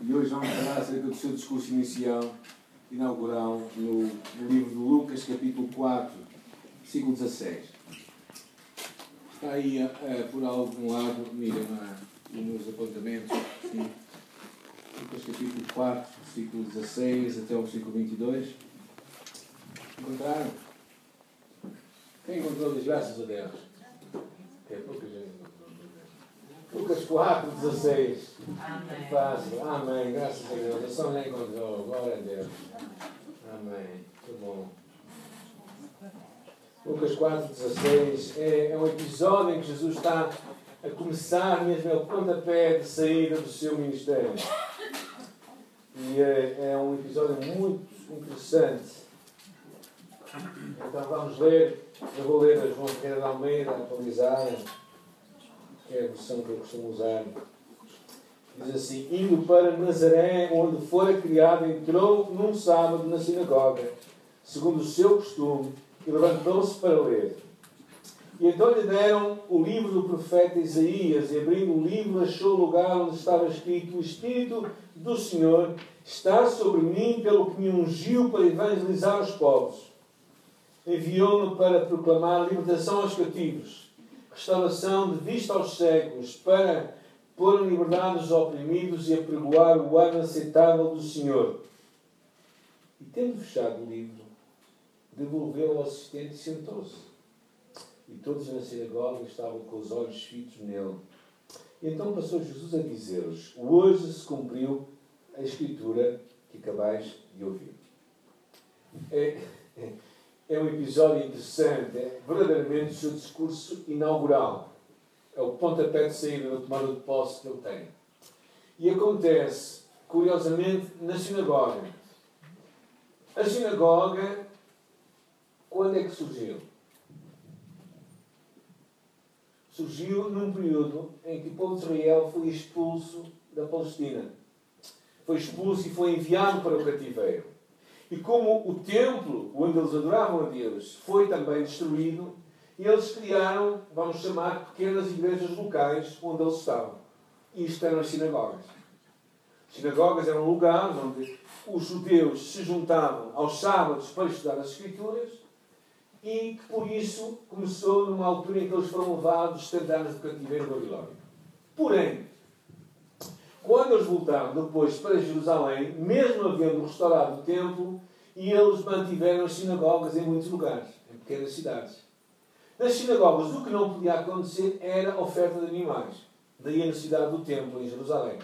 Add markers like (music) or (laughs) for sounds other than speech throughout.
E hoje vamos falar acerca do seu discurso inicial, inaugural, no, no livro de Lucas, capítulo 4, versículo 16. Está aí uh, por algum lado, mira nos apontamentos, sim. Lucas capítulo 4, versículo 16 até o versículo 22. Encontraram? Quem encontrou diz graças a Deus? É pouca gente. Lucas 4, 16. Amém. Fácil. Amém. Graças a Deus. A só nem encontrou. Glória a Deus. Amém. Que bom. Lucas 4, 16 é, é um episódio em que Jesus está a começar mesmo o pontapé de saída do seu ministério. E é, é um episódio muito interessante. Então vamos ler, eu vou ler a João Ferreira de Almeida, atualizada, que é a versão que eu costumo usar. Diz assim: Indo para Nazaré, onde fora criado, entrou num sábado na sinagoga, segundo o seu costume, e levantou-se para ler. E então lhe deram o livro do profeta Isaías, e abrindo o livro, achou o lugar onde estava escrito: O Espírito do Senhor está sobre mim, pelo que me ungiu para evangelizar os povos. Enviou-me para proclamar libertação aos cativos, restauração de vista aos cegos, para pôr em liberdade os oprimidos e apregoar o ano aceitável do Senhor. E tendo fechado o livro, devolveu ao assistente e sentou-se e todos na sinagoga estavam com os olhos fitos nele. E então passou Jesus a dizer-lhes: Hoje se cumpriu a escritura que acabais de ouvir. É, é, é um episódio interessante, é verdadeiramente o seu discurso inaugural. É o pontapé de saída da tomada de posse que ele tem. E acontece, curiosamente, na sinagoga. A sinagoga, quando é que surgiu? surgiu num período em que o povo de Israel foi expulso da Palestina. Foi expulso e foi enviado para o cativeiro. E como o templo onde eles adoravam a Deus foi também destruído, eles criaram, vamos chamar, pequenas igrejas locais onde eles estavam. Isto eram as sinagogas. As sinagogas eram lugares onde os judeus se juntavam aos sábados para estudar as Escrituras e que por isso começou numa altura em que eles foram levados 70 anos de cativeiro babilónico. Porém, quando eles voltaram depois para Jerusalém, mesmo havendo restaurado o templo, e eles mantiveram as sinagogas em muitos lugares, em pequenas cidades. Nas sinagogas, o que não podia acontecer era a oferta de animais. Daí a necessidade do templo em Jerusalém.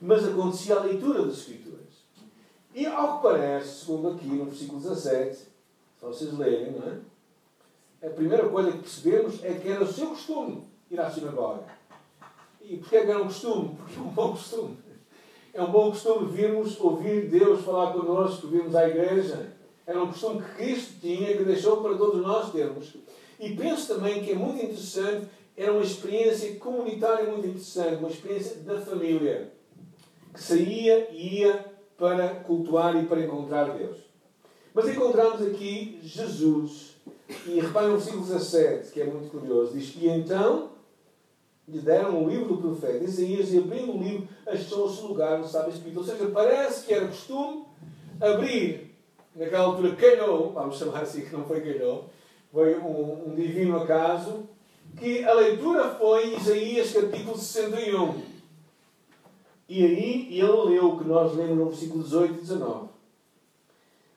Mas acontecia a leitura das Escrituras. E, ao que parece, segundo aqui no versículo 17, para vocês lerem, não é? A primeira coisa que percebemos é que era o seu costume ir à sinagoga. E porquê é que era um costume? Porque é um bom costume. É um bom costume virmos ouvir Deus falar connosco, virmos à igreja. Era um costume que Cristo tinha, que deixou para todos nós termos. E penso também que é muito interessante, era uma experiência comunitária muito interessante, uma experiência da família, que saía e ia para cultuar e para encontrar Deus. Mas encontramos aqui Jesus. E reparem no versículo 17, que é muito curioso. Diz: E então lhe deram o livro do profeta Isaías e abrindo o livro achou-se lugar no sábio escrito. Ou seja, parece que era costume abrir, naquela altura calhou, vamos chamar assim que não foi calhou, foi um, um divino acaso, que a leitura foi Isaías capítulo 61. E aí ele leu o que nós lemos no versículo 18 e 19.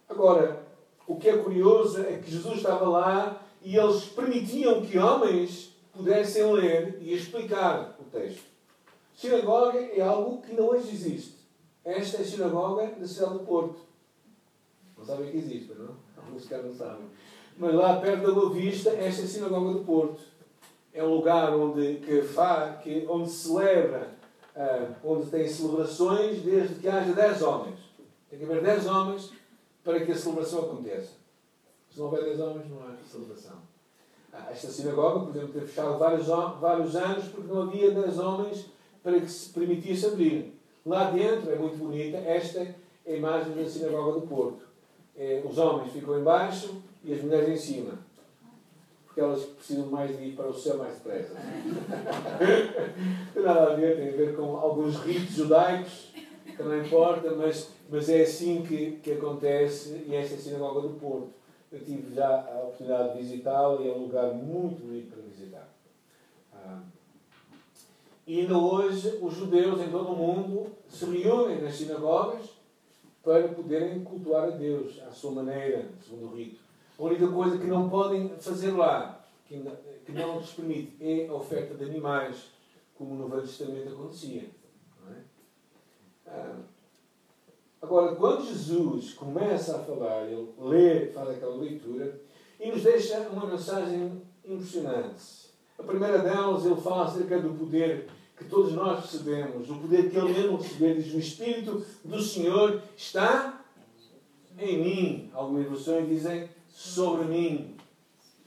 Agora, o que é curioso é que Jesus estava lá e eles permitiam que homens pudessem ler e explicar o texto. Sinagoga é algo que não hoje existe. Esta é a sinagoga da cidade do Porto. Não sabem que existe, não? Alguns caras não sabem. Mas lá perto da Boa Vista, esta é a sinagoga do Porto. É um lugar onde, que, fa, que, onde celebra, uh, onde tem celebrações desde que haja 10 homens. Tem que haver 10 homens para que a celebração aconteça. Se não houver 10 homens, não há celebração. Ah, esta sinagoga, por exemplo, ter fechado vários, vários anos porque não havia 10 homens para que se permitisse abrir. Lá dentro, é muito bonita, esta é a imagem da sinagoga do Porto. É, os homens ficam embaixo e as mulheres em cima. Porque elas precisam mais de ir para o céu mais depressa. tem (laughs) nada a ver, tem a ver com alguns ritos judaicos que não importa, mas, mas é assim que, que acontece e esta é a Sinagoga do Porto. Eu tive já a oportunidade de visitá-la e é um lugar muito bonito para visitar. Ah, e ainda hoje os judeus em todo o mundo se reúnem nas sinagogas para poderem cultuar a Deus à sua maneira, segundo o rito. A única coisa que não podem fazer lá, que não lhes permite, é a oferta de animais, como no Velho Testamento acontecia. É? Ah, agora, quando Jesus começa a falar, ele lê, faz aquela leitura, e nos deixa uma mensagem impressionante. A primeira delas, ele fala acerca do poder que todos nós recebemos, o poder que ele mesmo recebeu, diz: O Espírito do Senhor está em mim. Algumas versões dizem sobre mim.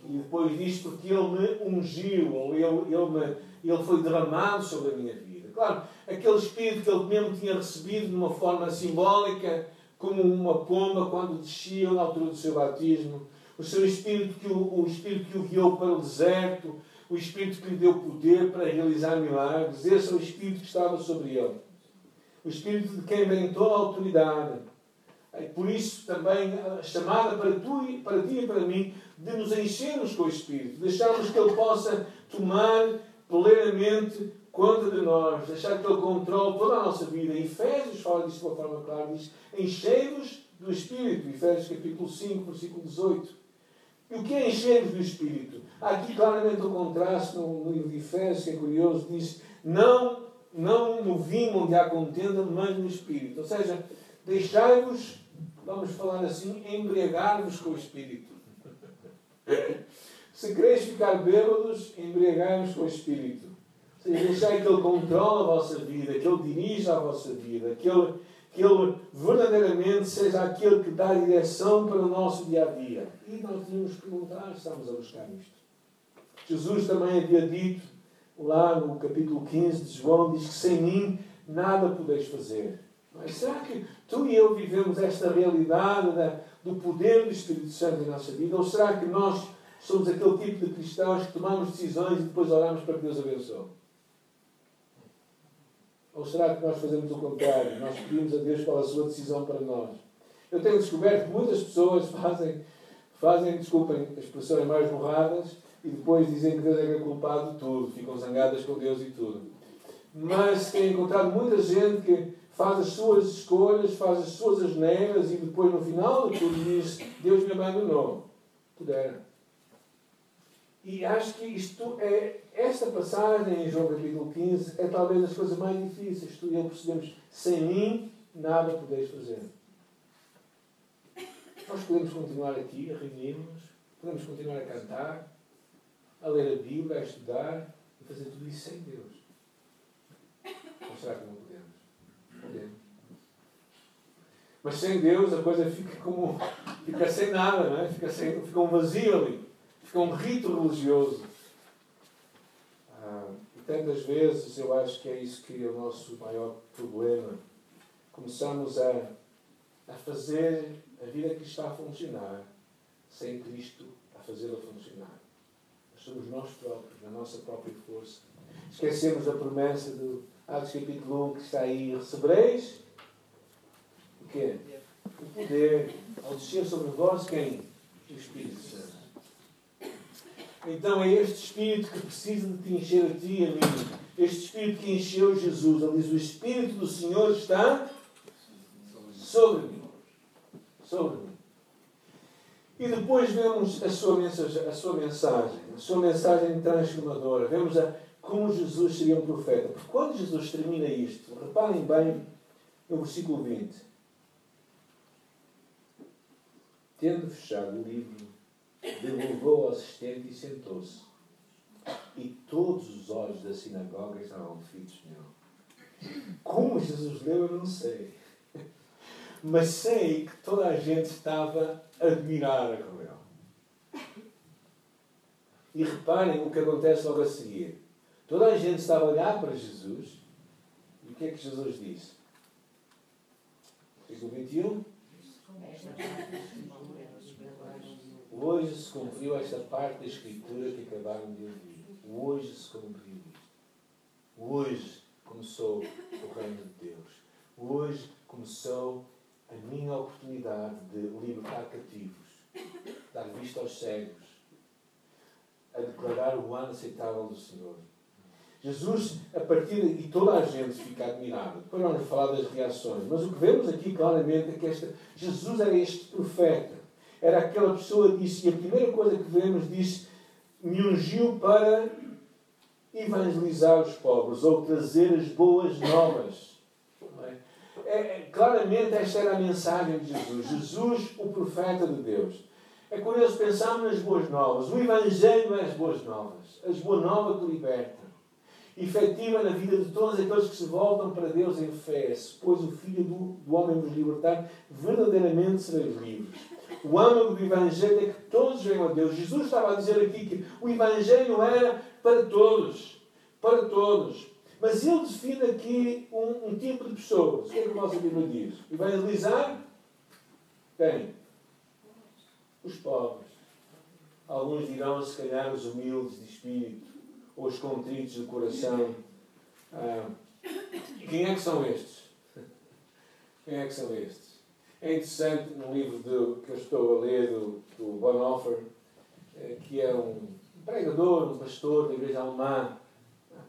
E depois diz porque ele me ungiu, ou ele, ele, me, ele foi derramado sobre a minha vida. Claro, aquele Espírito que ele mesmo tinha recebido de uma forma simbólica, como uma pomba quando descia na altura do seu batismo. O seu Espírito que o, o Espírito que o guiou para o deserto, o Espírito que lhe deu poder para realizar milagres. Esse é o Espírito que estava sobre ele. O Espírito de quem vem toda a autoridade. Por isso também a chamada para, tu, para ti e para mim de nos enchermos com o Espírito, deixarmos que Ele possa tomar plenamente conta de nós, deixar que Ele controle toda a nossa vida. Efésios fala disso de uma forma clara, diz enchei-vos do Espírito, Efésios capítulo 5, versículo 18. E o que é encher-vos do Espírito? Há aqui claramente um contraste no, no livro de Efésios, que é curioso, diz não, não no vinho onde há contenda, mas no Espírito. Ou seja, deixai-vos, vamos falar assim, embriagar-vos com o Espírito. (laughs) Se quereis ficar bêbados, embriagai-vos com o Espírito. Seja, deixai que Ele controle a vossa vida, que Ele dirija a vossa vida, que Ele, que Ele verdadeiramente seja aquele que dá direção para o nosso dia a dia. E nós tínhamos que perguntar, estamos a buscar isto. Jesus também havia dito, lá no capítulo 15 de João, diz que sem mim nada podeis fazer. Mas será que tu e eu vivemos esta realidade da, do poder do Espírito Santo em nossa vida? Ou será que nós somos aquele tipo de cristãos que tomamos decisões e depois oramos para que Deus abençoe? Ou será que nós fazemos o contrário? Nós pedimos a Deus pela sua decisão para nós. Eu tenho descoberto que muitas pessoas (laughs) fazem, fazem desculpem, expressões mais borradas e depois dizem que Deus é, é culpado de tudo, ficam zangadas com Deus e tudo. Mas tenho encontrado muita gente que faz as suas escolhas, faz as suas asneiras e depois no final de tudo diz Deus me abandonou. Pudera. E acho que isto é, esta passagem em João capítulo 15 é talvez das coisas mais difíceis. Tu e eu percebemos, sem mim nada podeis fazer. Nós podemos continuar aqui a reunir-nos, podemos continuar a cantar, a ler a Bíblia, a estudar e fazer tudo isso sem Deus. Ou será que não podemos? Podemos. Mas sem Deus a coisa fica como. fica sem nada, não é? fica, sem, fica um vazio ali. Fica um rito religioso. Ah, e tantas vezes eu acho que é isso que é o nosso maior problema. Começamos a, a fazer a vida que está a funcionar sem Cristo a fazê-la funcionar. Somos nós próprios, na nossa própria força. Esquecemos a promessa do Atos capítulo 1 que está aí. Recebereis o quê? O poder. Ao descer sobre vós quem? O Espírito Santo. Então é este Espírito que precisa de te encher a ti e a mim. Este Espírito que encheu Jesus. Ele diz: O Espírito do Senhor está sobre mim. Sobre mim. E depois vemos a sua mensagem, a sua mensagem, a sua mensagem transformadora. Vemos a, como Jesus seria um profeta. Porque quando Jesus termina isto, reparem bem no versículo 20. Tendo fechado o livro, devolveu ao assistente e sentou-se. E todos os olhos da sinagoga estavam fitos nele. Como Jesus leu, eu não sei. Mas sei que toda a gente estava admirada com ele. E reparem o que acontece logo a seguir. Toda a gente estava a olhar para Jesus. E o que é que Jesus disse? Versículo 21. Hoje se cumpriu esta parte da Escritura que acabaram de ouvir. Hoje se cumpriu isto. Hoje começou o reino de Deus. Hoje começou a minha oportunidade de libertar cativos, dar vista aos cegos, a declarar o ano aceitável do Senhor. Jesus, a partir e toda a gente fica admirada. Depois vamos falar das reações. Mas o que vemos aqui claramente é que esta, Jesus era este profeta. Era aquela pessoa disse, e a primeira coisa que vemos diz, me ungiu para evangelizar os pobres ou trazer as boas novas. É? É, claramente esta era a mensagem de Jesus. Jesus, o profeta de Deus. É curioso pensarmos nas boas novas. O Evangelho é as boas novas. As boas novas que libertam efetiva na vida de todos aqueles que se voltam para Deus em fé. Se, pois, o Filho do, do homem nos libertar, verdadeiramente sereis livres. O âmago do Evangelho é que todos venham a Deus. Jesus estava a dizer aqui que o Evangelho era para todos. Para todos. Mas ele define aqui um, um tipo de pessoas. O que é que a nossa Bíblia diz? Evangelizar quem? Os pobres. Alguns dirão, se calhar, os humildes de espírito ou os contritos do coração. Ah, quem é que são estes? Quem é que são estes? É interessante no livro que eu estou a ler do, do Bonhoeffer, eh, que é um pregador, um pastor da igreja alemã,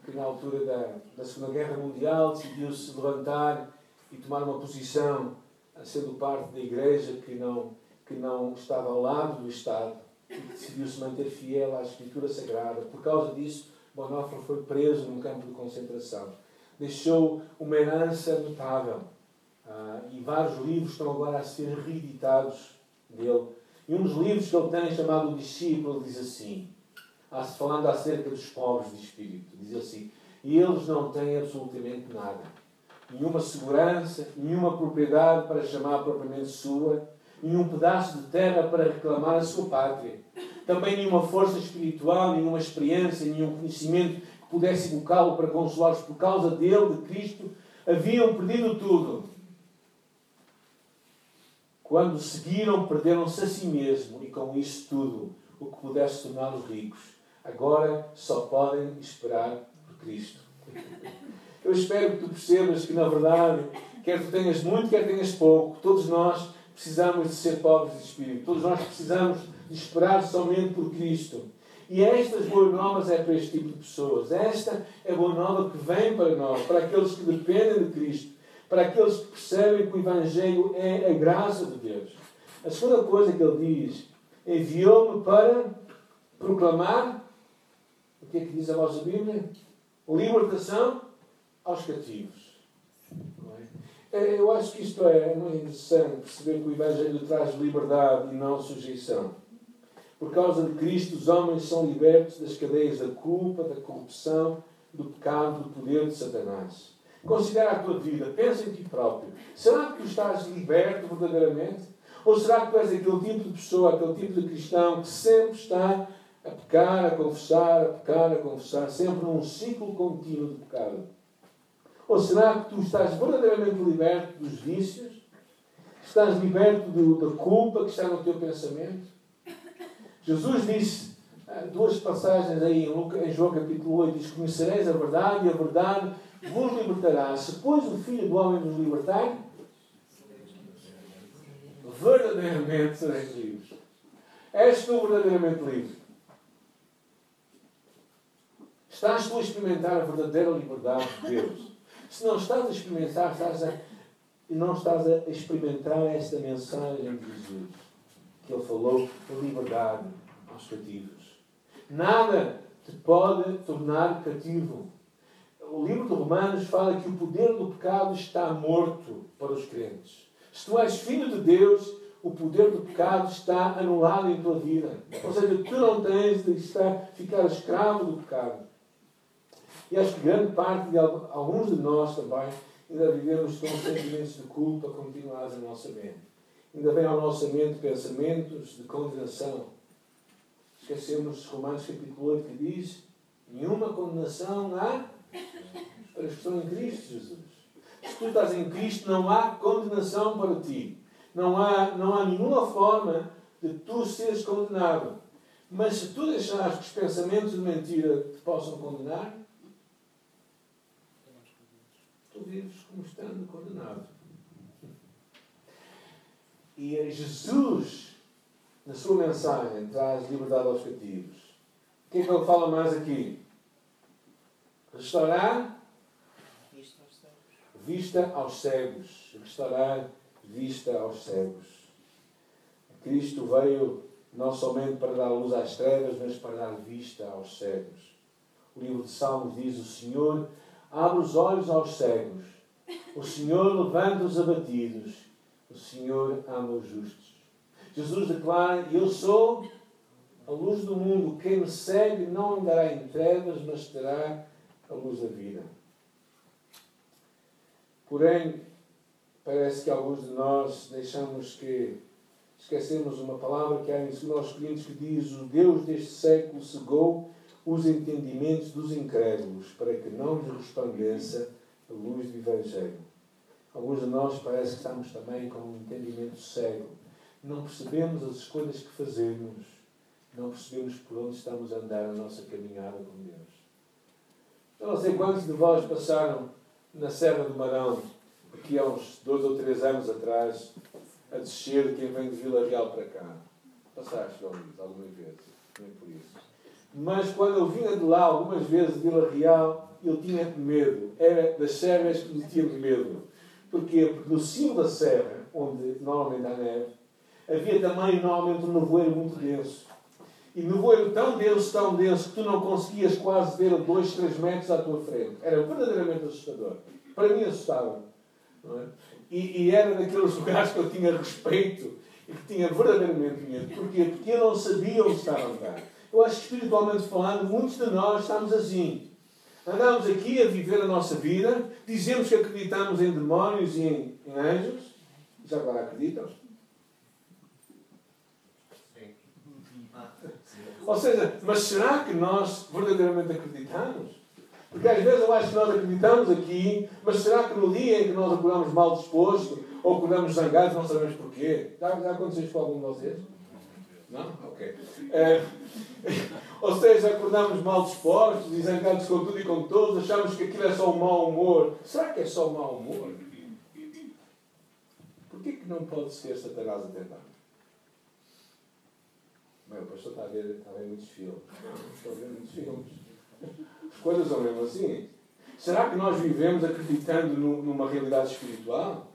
que na altura da, da Segunda Guerra Mundial decidiu se levantar e tomar uma posição, sendo parte da igreja que não, que não estava ao lado do Estado, e decidiu se manter fiel à Escritura Sagrada. Por causa disso, Bonhoeffer foi preso num campo de concentração. Deixou uma herança notável. Ah, e vários livros estão agora a ser reeditados dele. E um dos livros que ele tem, chamado O Discípulo, diz assim: falando acerca dos pobres de espírito, diz assim: E eles não têm absolutamente nada. Nenhuma segurança, nenhuma propriedade para chamar propriamente sua, nenhum pedaço de terra para reclamar a sua pátria também nenhuma força espiritual, nenhuma experiência, nenhum conhecimento que pudesse evocá-lo para consolar-os por causa dele, de Cristo, haviam perdido tudo. Quando seguiram, perderam-se a si mesmo e com isso tudo o que pudesse torná-los ricos. Agora só podem esperar por Cristo. (laughs) Eu espero que tu percebas que, na verdade, quer tu tenhas muito, quer tenhas pouco, todos nós precisamos de ser pobres de espírito. Todos nós precisamos de esperar somente por Cristo. E estas boas novas é para este tipo de pessoas. Esta é a boa nova que vem para nós, para aqueles que dependem de Cristo, para aqueles que percebem que o Evangelho é a graça de Deus. A segunda coisa que ele diz, enviou-me para proclamar, o que é que diz a vossa Bíblia? Libertação aos cativos. É? É, eu acho que isto é muito interessante, perceber que o Evangelho traz liberdade e não sujeição. Por causa de Cristo, os homens são libertos das cadeias da culpa, da corrupção, do pecado, do poder de Satanás. Considera a tua vida, pensa em ti próprio. Será que tu estás liberto verdadeiramente? Ou será que tu és aquele tipo de pessoa, aquele tipo de cristão que sempre está a pecar, a confessar, a pecar, a confessar, sempre num ciclo contínuo de pecado? Ou será que tu estás verdadeiramente liberto dos vícios? Estás liberto do, da culpa que está no teu pensamento? Jesus disse, ah, duas passagens aí em João capítulo 8, diz: Conhecereis a verdade e a verdade vos libertará. Se, pois, o Filho do Homem nos libertar, verdadeiramente sereis livres. És tu verdadeiramente livre? Estás tu a experimentar a verdadeira liberdade de Deus? Se não estás a experimentar, estás a, não estás a experimentar esta mensagem de Jesus que ele falou de liberdade aos cativos. Nada te pode tornar cativo. O livro de Romanos fala que o poder do pecado está morto para os crentes. Se tu és filho de Deus, o poder do pecado está anulado em tua vida. Ou seja, tu não tens de estar, ficar escravo do pecado. E acho que grande parte de alguns de nós também ainda vivemos com sentimentos de culpa continuados na nossa mente ainda vem ao nosso mente pensamentos de condenação. Esquecemos Romanos capítulo 8 que diz: nenhuma condenação há para os que estão em Cristo Jesus. Se tu estás em Cristo, não há condenação para ti. Não há, não há nenhuma forma de tu seres condenado. Mas se tu deixares que os pensamentos de mentira te possam condenar, tu vives como estando condenado. E Jesus, na sua mensagem, traz liberdade aos cativos. O que é que ele fala mais aqui? Restaurar vista aos cegos. Restaurar vista aos cegos. Cristo veio não somente para dar luz às trevas, mas para dar vista aos cegos. O livro de Salmos diz: O Senhor abre os olhos aos cegos, o Senhor levanta os abatidos, o Senhor ama os justos. Jesus declara: Eu sou a luz do mundo, quem me segue não andará em trevas, mas terá a luz da vida. Porém, parece que alguns de nós deixamos que esquecemos uma palavra que há em 2 Coríntios que diz: O Deus deste século cegou os entendimentos dos incrédulos para que não lhes resplandeça a luz do Evangelho. Alguns de nós parece que estamos também com um entendimento cego. Não percebemos as escolhas que fazemos. Não percebemos por onde estamos a andar a nossa caminhada com Deus. Eu não sei quantos de vós passaram na Serra do Marão, aqui há uns dois ou três anos atrás, a descer de quem vem de Vila Real para cá. Passaste, Luís, algumas vezes, nem por isso. Mas quando eu vinha de lá algumas vezes de Vila Real, eu tinha medo. Era das serras que me tinha medo. Porquê? Porque no cimo da serra, onde normalmente há neve, havia também normalmente um nevoeiro muito denso. E nevoeiro tão denso, tão denso, que tu não conseguias quase ver 2, 3 metros à tua frente. Era verdadeiramente assustador. Para mim assustava. É? E, e, era daqueles (laughs) lugares que eu tinha respeito e que tinha verdadeiramente medo. Porquê? Porque eu não sabia onde estava a andar. Eu acho que espiritualmente falando, muitos de nós estamos assim. Andamos aqui a viver a nossa vida, dizemos que acreditamos em demónios e em, em anjos. Já agora acreditam? Ou seja, mas será que nós verdadeiramente acreditamos? Porque às vezes eu acho que nós acreditamos aqui, mas será que no dia em que nós acordamos mal disposto ou acordamos zangados não sabemos porquê? Já, já aconteceu isso com algum de vocês? Não? Ok. É, (laughs) ou seja, acordamos mal dispostos zangados com tudo e com todos, achamos que aquilo é só um mau humor. Será que é só um mau humor? Porquê que não pode ser Satanás a tentar? Bem, o pastor está a ver, está a ver muitos filmes. Estou a ver muitos filmes. As coisas são mesmo assim. Será que nós vivemos acreditando no, numa realidade espiritual?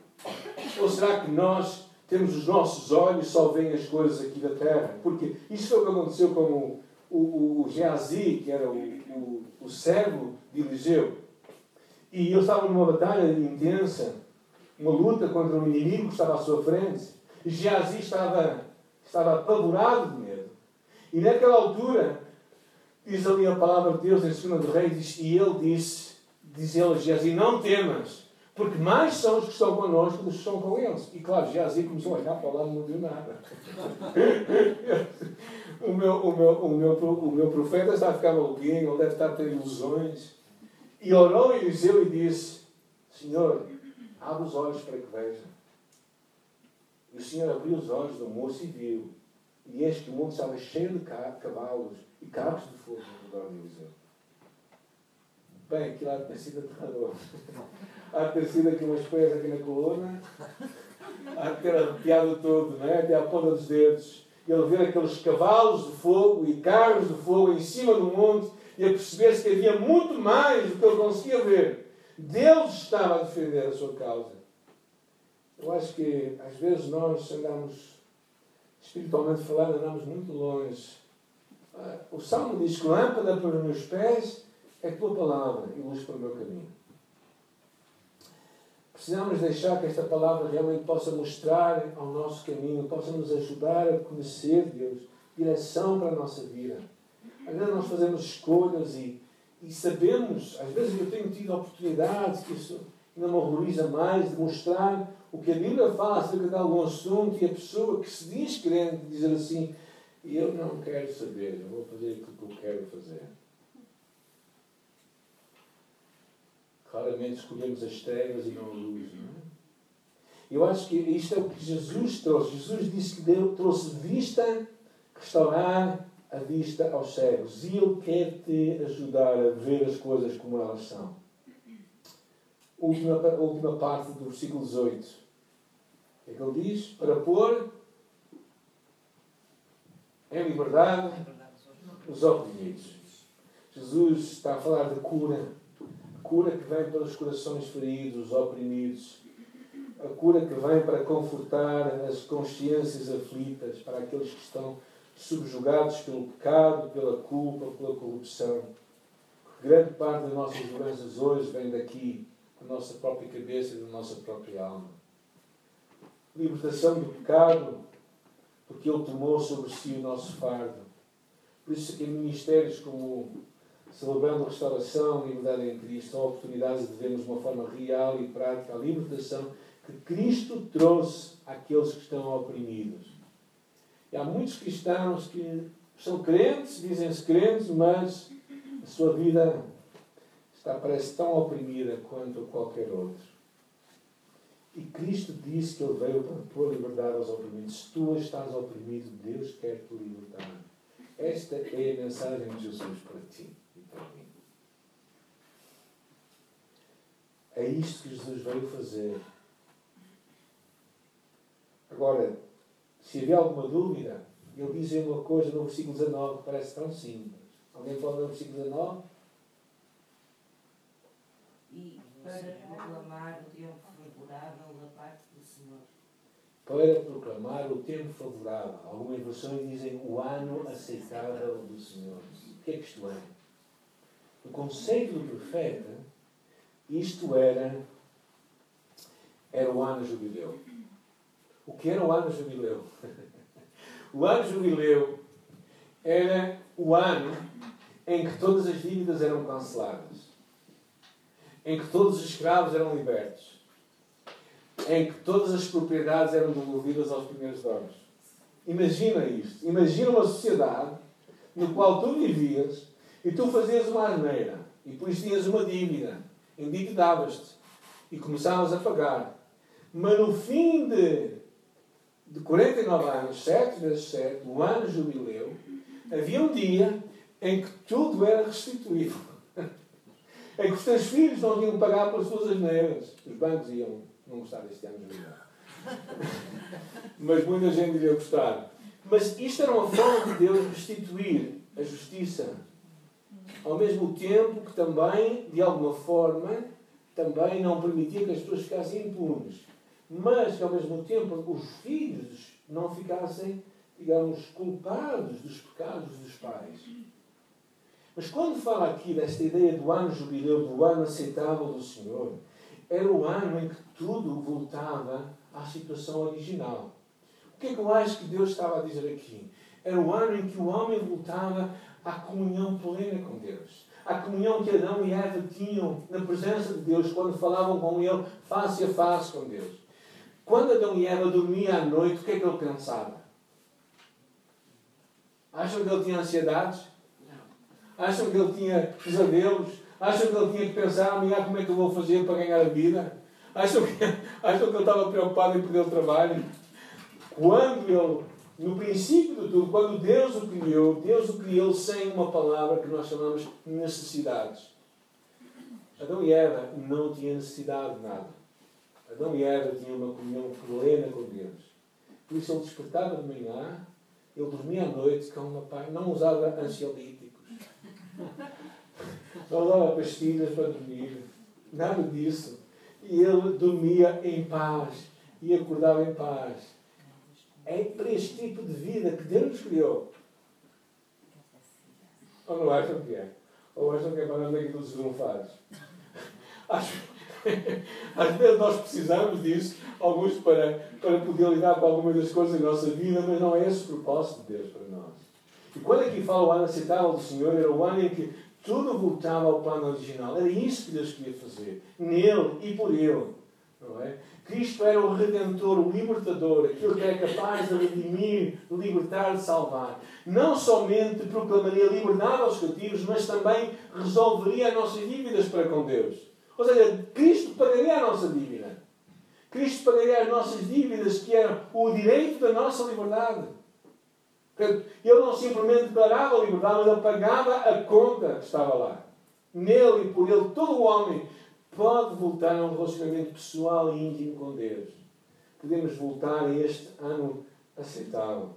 Ou será que nós temos os nossos olhos só veem as coisas aqui da terra? Porque isso foi o que aconteceu com o, o, o Geazi, que era o, o, o servo de Eliseu. E ele estava numa batalha intensa, uma luta contra um inimigo que estava à sua frente. E Geazi estava, estava apavorado. E naquela altura, diz ali a palavra de Deus em 2 Reis, e ele disse, diz ele a Geazi, não temas, porque mais são os que estão connosco do que estão com eles. E claro, Geazi começou a olhar para lá e não viu nada. (laughs) o, meu, o, meu, o, meu, o meu profeta está a ficar maluquinho, ele deve estar a ter ilusões. E orou Eliseu e disse, Senhor, abre os olhos para que veja. E o Senhor abriu os olhos do moço e viu e o mundo estava cheio de cavalos e carros de fogo no redor de Eliseu. Bem, aquilo há de ter sido aterrador. (laughs) há de ter sido aqui umas pés aqui na coluna, há de ter arrepiado todo, não é? até à ponta dos dedos. E ele ver aqueles cavalos de fogo e carros de fogo em cima do monte e a perceber-se que havia muito mais do que ele conseguia ver. Deus estava a defender a sua causa. Eu acho que às vezes nós andamos espiritualmente falando, andamos muito longe. Ah, o Salmo diz que lâmpada para os meus pés é a tua palavra e luz para o meu caminho. Precisamos deixar que esta palavra realmente possa mostrar ao nosso caminho, possa nos ajudar a conhecer Deus, direção para a nossa vida. Às vezes nós fazemos escolhas e, e sabemos, às vezes eu tenho tido oportunidades que isso ainda me horroriza mais, de mostrar o que a Bíblia fala acerca de algum assunto e a pessoa que se diz crente dizer assim, eu não quero saber, eu vou fazer aquilo que eu quero fazer. Claramente escolhemos as trevas e não a luz, não é? Eu acho que isto é o que Jesus trouxe. Jesus disse que Deus trouxe vista, restaurar a vista aos cegos. E Ele quer te ajudar a ver as coisas como elas são. Última, a última parte do versículo 18. O que é que ele diz? Para pôr em liberdade os oprimidos. Jesus está a falar de cura. Cura que vem para os corações feridos, os oprimidos. A cura que vem para confortar as consciências aflitas, para aqueles que estão subjugados pelo pecado, pela culpa, pela corrupção. Grande parte das nossas doenças hoje vem daqui, da nossa própria cabeça e da nossa própria alma. Libertação do pecado, porque Ele tomou sobre si o nosso fardo. Por isso que em ministérios como Celebrando a restauração e liberdade em Cristo, são oportunidades de vermos de uma forma real e prática a libertação que Cristo trouxe àqueles que estão oprimidos. E há muitos cristãos que são crentes, dizem-se crentes, mas a sua vida está, parece tão oprimida quanto qualquer outro. E Cristo disse que Ele veio para pôr liberdade aos oprimidos. Se tu estás oprimido, Deus quer te libertar. Esta é a mensagem de Jesus para ti e para mim. É isto que Jesus veio fazer. Agora, se havia alguma dúvida, ele diz uma coisa no versículo 19 que parece tão simples. Alguém pode ler o versículo 19? E para proclamar o tempo favorável da parte do Senhor. Para proclamar o tempo favorável. Algumas versões dizem o ano aceitável do Senhor. O que é que isto é? No conceito do profeta, isto era, era o ano jubileu. O que era o ano jubileu? (laughs) o ano jubileu era o ano em que todas as dívidas eram canceladas, em que todos os escravos eram libertos, em que todas as propriedades eram devolvidas aos primeiros donos. Imagina isto. Imagina uma sociedade no qual tu vivias e tu fazias uma armeira e depois tinhas uma dívida, endividavas-te e começavas a pagar. Mas no fim de de 49 anos, 7 vezes 7, o ano jubileu, havia um dia em que tudo era restituído. Em que os teus filhos não iam pagar pelas suas asneiras. Os bancos iam não gostar deste ano jubileu. (laughs) Mas muita gente iria gostar. Mas isto era uma forma de Deus restituir a justiça. Ao mesmo tempo que também, de alguma forma, também não permitia que as pessoas ficassem impunes mas que ao mesmo tempo os filhos não ficassem, digamos, culpados dos pecados dos pais. Mas quando fala aqui desta ideia do ano jubileu, do ano aceitável do Senhor, era o ano em que tudo voltava à situação original. O que é que eu acho que Deus estava a dizer aqui? Era o ano em que o homem voltava à comunhão plena com Deus. À comunhão que Adão e Eva tinham na presença de Deus quando falavam com Ele face a face com Deus. Quando Adão e Eva dormiam à noite, o que é que ele pensava? Acham que ele tinha ansiedades? Acham que ele tinha pesadelos? Acham que ele tinha que pensar amanhã como é que eu vou fazer para ganhar a vida? Acham que, (laughs) acham que ele estava preocupado em perder o trabalho? Quando ele, no princípio de tudo, quando Deus o criou, Deus o criou sem uma palavra que nós chamamos necessidades. Adão e Eva não tinham necessidade de nada. Adão e Eva tinham uma comunhão plena com Deus. Por isso ele despertava de manhã, ele dormia à noite com uma paz, não usava ansiolíticos, (laughs) não usava pastilhas para dormir, nada disso. E ele dormia em paz e acordava em paz. É para este tipo de vida que Deus nos criou. Ou não acham que é? Ou acham que é para aqui todos esbronfados? Acho, Às vezes nós precisamos disso, alguns para, para poder lidar com algumas das coisas da nossa vida, mas não é esse o propósito de Deus para nós. E quando aqui fala o ano aceitável do Senhor, era o ano em que tudo voltava ao plano original. Era isso que Deus queria fazer. Nele e por Ele. Não é? Cristo era o Redentor, o Libertador, aquele que é capaz de redimir, de libertar, de salvar. Não somente proclamaria liberdade aos cativos, mas também resolveria as nossas dívidas para com Deus. Ou seja, Cristo pagaria a nossa dívida. Cristo pagaria as nossas dívidas, que eram o direito da nossa liberdade. Ele não simplesmente declarava a liberdade, mas ele pagava a conta que estava lá. Nele e por ele, todo o homem pode voltar a um relacionamento pessoal e íntimo com Deus. Podemos voltar a este ano aceitável.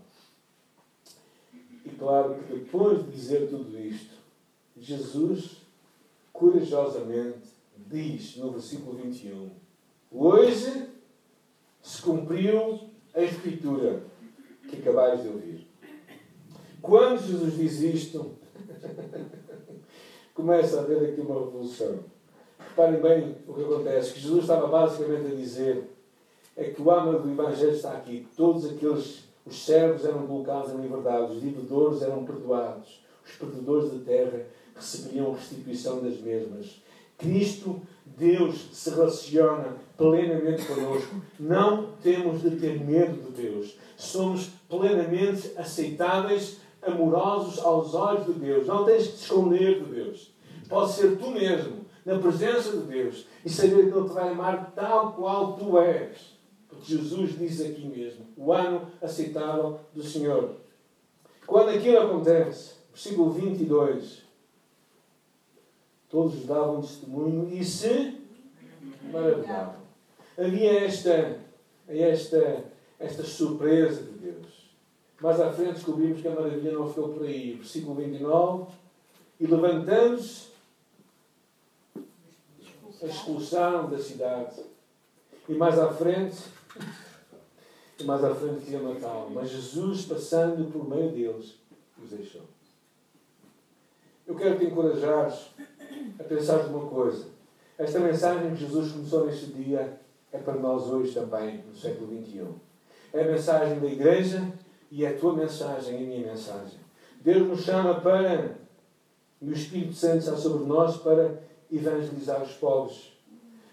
E claro que depois de dizer tudo isto, Jesus corajosamente diz no versículo 21: Hoje se cumpriu a Escritura que acabais de ouvir. Quando Jesus diz isto, começa a haver aqui uma revolução. Reparem bem o que acontece, que Jesus estava basicamente a dizer é que o âmago do Evangelho está aqui. Todos aqueles, os servos eram colocados em liberdade, os devedores eram perdoados, os perdedores da terra recebiam a restituição das mesmas. Cristo, Deus, se relaciona plenamente connosco. Não temos de ter medo de Deus. Somos plenamente aceitáveis, amorosos aos olhos de Deus. Não tens de te esconder de Deus. Pode ser tu mesmo, na presença de Deus, e saber que Ele te vai amar tal qual tu és. Porque Jesus diz aqui mesmo: o ano aceitável do Senhor. Quando aquilo acontece, versículo 22, todos davam testemunho e se maravilhavam. Havia esta, esta, esta surpresa. Mais à frente descobrimos que a maravilha não ficou por aí. Versículo 29. E levantando-se, a expulsaram da cidade. E mais à frente, e mais à frente queria matá-lo. Mas Jesus, passando por meio deles, os deixou. Eu quero te encorajar a pensar uma coisa. Esta mensagem que Jesus começou neste dia é para nós hoje também, no século XXI. É a mensagem da igreja e é a tua mensagem a minha mensagem. Deus nos chama para, e o Espírito Santo está sobre nós para evangelizar os pobres,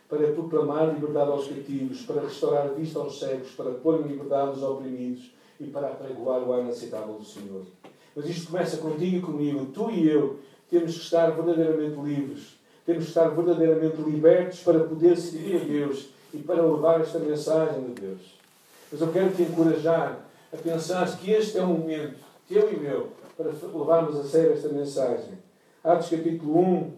para proclamar liberdade aos cativos, para restaurar a vista aos cegos, para pôr em liberdade os oprimidos e para apregoar o ano aceitável do Senhor. Mas isto começa contigo e comigo. Tu e eu temos que estar verdadeiramente livres. Temos que estar verdadeiramente libertos para poder servir a Deus e para levar esta mensagem de Deus. Mas eu quero te encorajar a pensar que este é o momento, teu e meu, para levarmos a sério esta mensagem. Atos capítulo 1,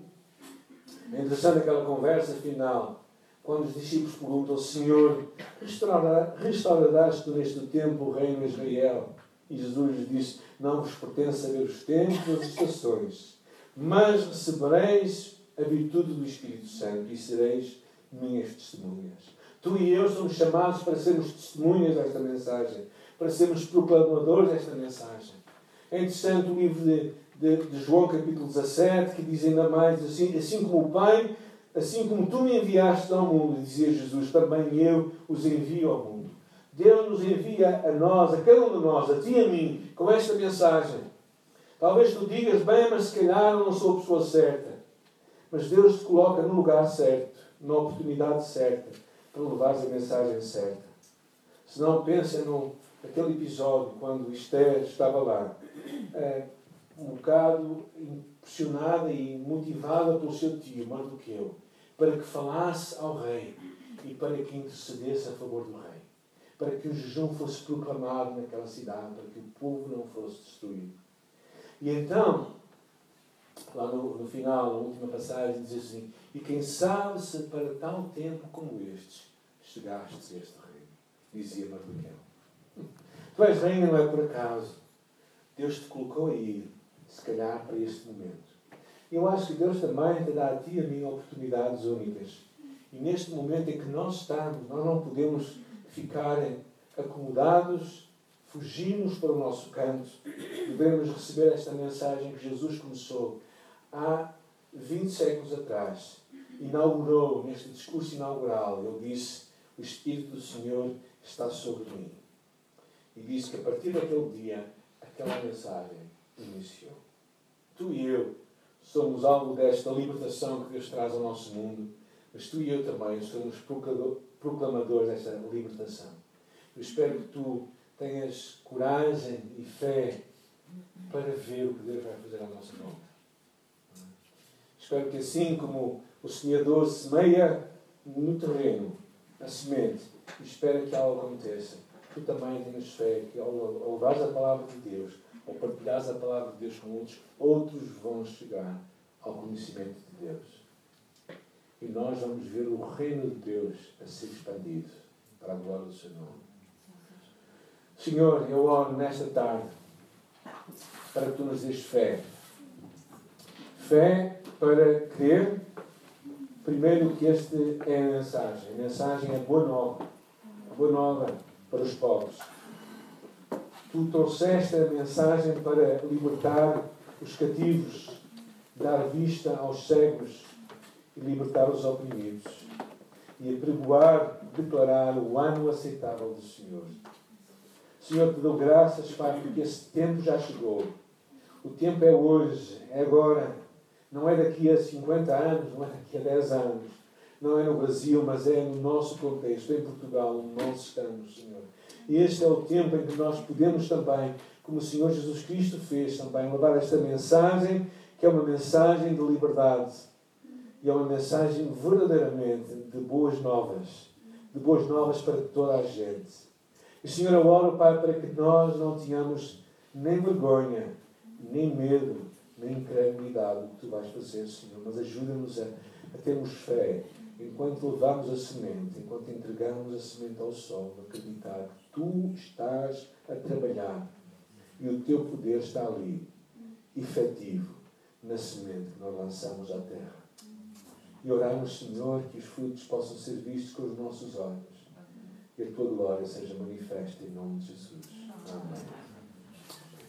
é interessante aquela conversa final, quando os discípulos perguntam: Senhor, restaurarás tu neste tempo o reino de Israel? E Jesus lhes disse: Não vos pertence saber os tempos as estações, mas recebereis a virtude do Espírito Santo e sereis minhas testemunhas. Tu e eu somos chamados para sermos testemunhas desta mensagem, para sermos proclamadores desta mensagem. É interessante o livro de, de, de, João, capítulo 17, que diz ainda mais assim: assim como o Pai, assim como tu me enviaste ao mundo, dizia Jesus, também eu os envio ao mundo. Deus nos envia a nós, a cada um de nós, a ti e a mim, com esta mensagem. Talvez tu digas, bem, mas se calhar não sou a pessoa certa. Mas Deus te coloca no lugar certo, na oportunidade certa, para levares a mensagem certa. Se não, pensa no, naquele episódio quando Esther estava lá, é, um bocado impressionada e motivada pelo seu tio, Mardoqueu, para que falasse ao rei e para que intercedesse a favor do rei. Para que o jejum fosse proclamado naquela cidade, para que o povo não fosse destruído. E então, lá no, no final, na última passagem, diz assim: E quem sabe se para tal tempo como este chegastes a este reino? Dizia Mardoqueu. És reina, não é por acaso. Deus te colocou aí, se calhar, para este momento. Eu acho que Deus também te dá a ti e a mim oportunidades únicas. E neste momento em que nós estamos, nós não podemos ficar acomodados, fugirmos para o nosso canto. Devemos receber esta mensagem que Jesus começou há 20 séculos atrás. Inaugurou, neste discurso inaugural, ele disse: O Espírito do Senhor está sobre mim. E disse que a partir daquele dia, aquela mensagem iniciou. Tu e eu somos alvo desta libertação que Deus traz ao nosso mundo, mas tu e eu também somos proclamadores desta libertação. Eu espero que tu tenhas coragem e fé para ver o que Deus vai fazer à nossa volta. Espero que assim como o semeador semeia no terreno a semente e espera que algo aconteça, tu também tenhas fé que ao, ao levares a palavra de Deus, ao partilhares a palavra de Deus com outros, outros vão chegar ao conhecimento de Deus. e nós vamos ver o reino de Deus a ser expandido para a glória do nome. Senhor, eu oro nesta tarde para que tu nos dês fé. Fé para crer, primeiro, que este é a mensagem. A mensagem é boa nova. Boa nova para os pobres. Tu trouxeste a mensagem para libertar os cativos, dar vista aos cegos e libertar os oprimidos. E apregoar, declarar o ano aceitável do Senhor. Senhor, te dou graças, Pai, porque esse tempo já chegou. O tempo é hoje, é agora. Não é daqui a 50 anos, não é daqui a 10 anos. Não é no Brasil, mas é no nosso contexto, em Portugal, onde nós estamos, Senhor. E este é o tempo em que nós podemos também, como o Senhor Jesus Cristo fez também, levar esta mensagem, que é uma mensagem de liberdade. E é uma mensagem verdadeiramente de boas novas. De boas novas para toda a gente. E, Senhor, eu oro, Pai, para que nós não tenhamos nem vergonha, nem medo, nem incredulidade do que Tu vais fazer, Senhor. Mas ajuda-nos a, a termos fé enquanto levamos a semente, enquanto entregamos a semente ao sol, acreditar que Tu estás a trabalhar e o Teu poder está ali, efetivo, na semente que nós lançamos à terra. E oramos, Senhor, que os frutos possam ser vistos com os nossos olhos que a tua glória seja manifesta em nome de Jesus. Amém.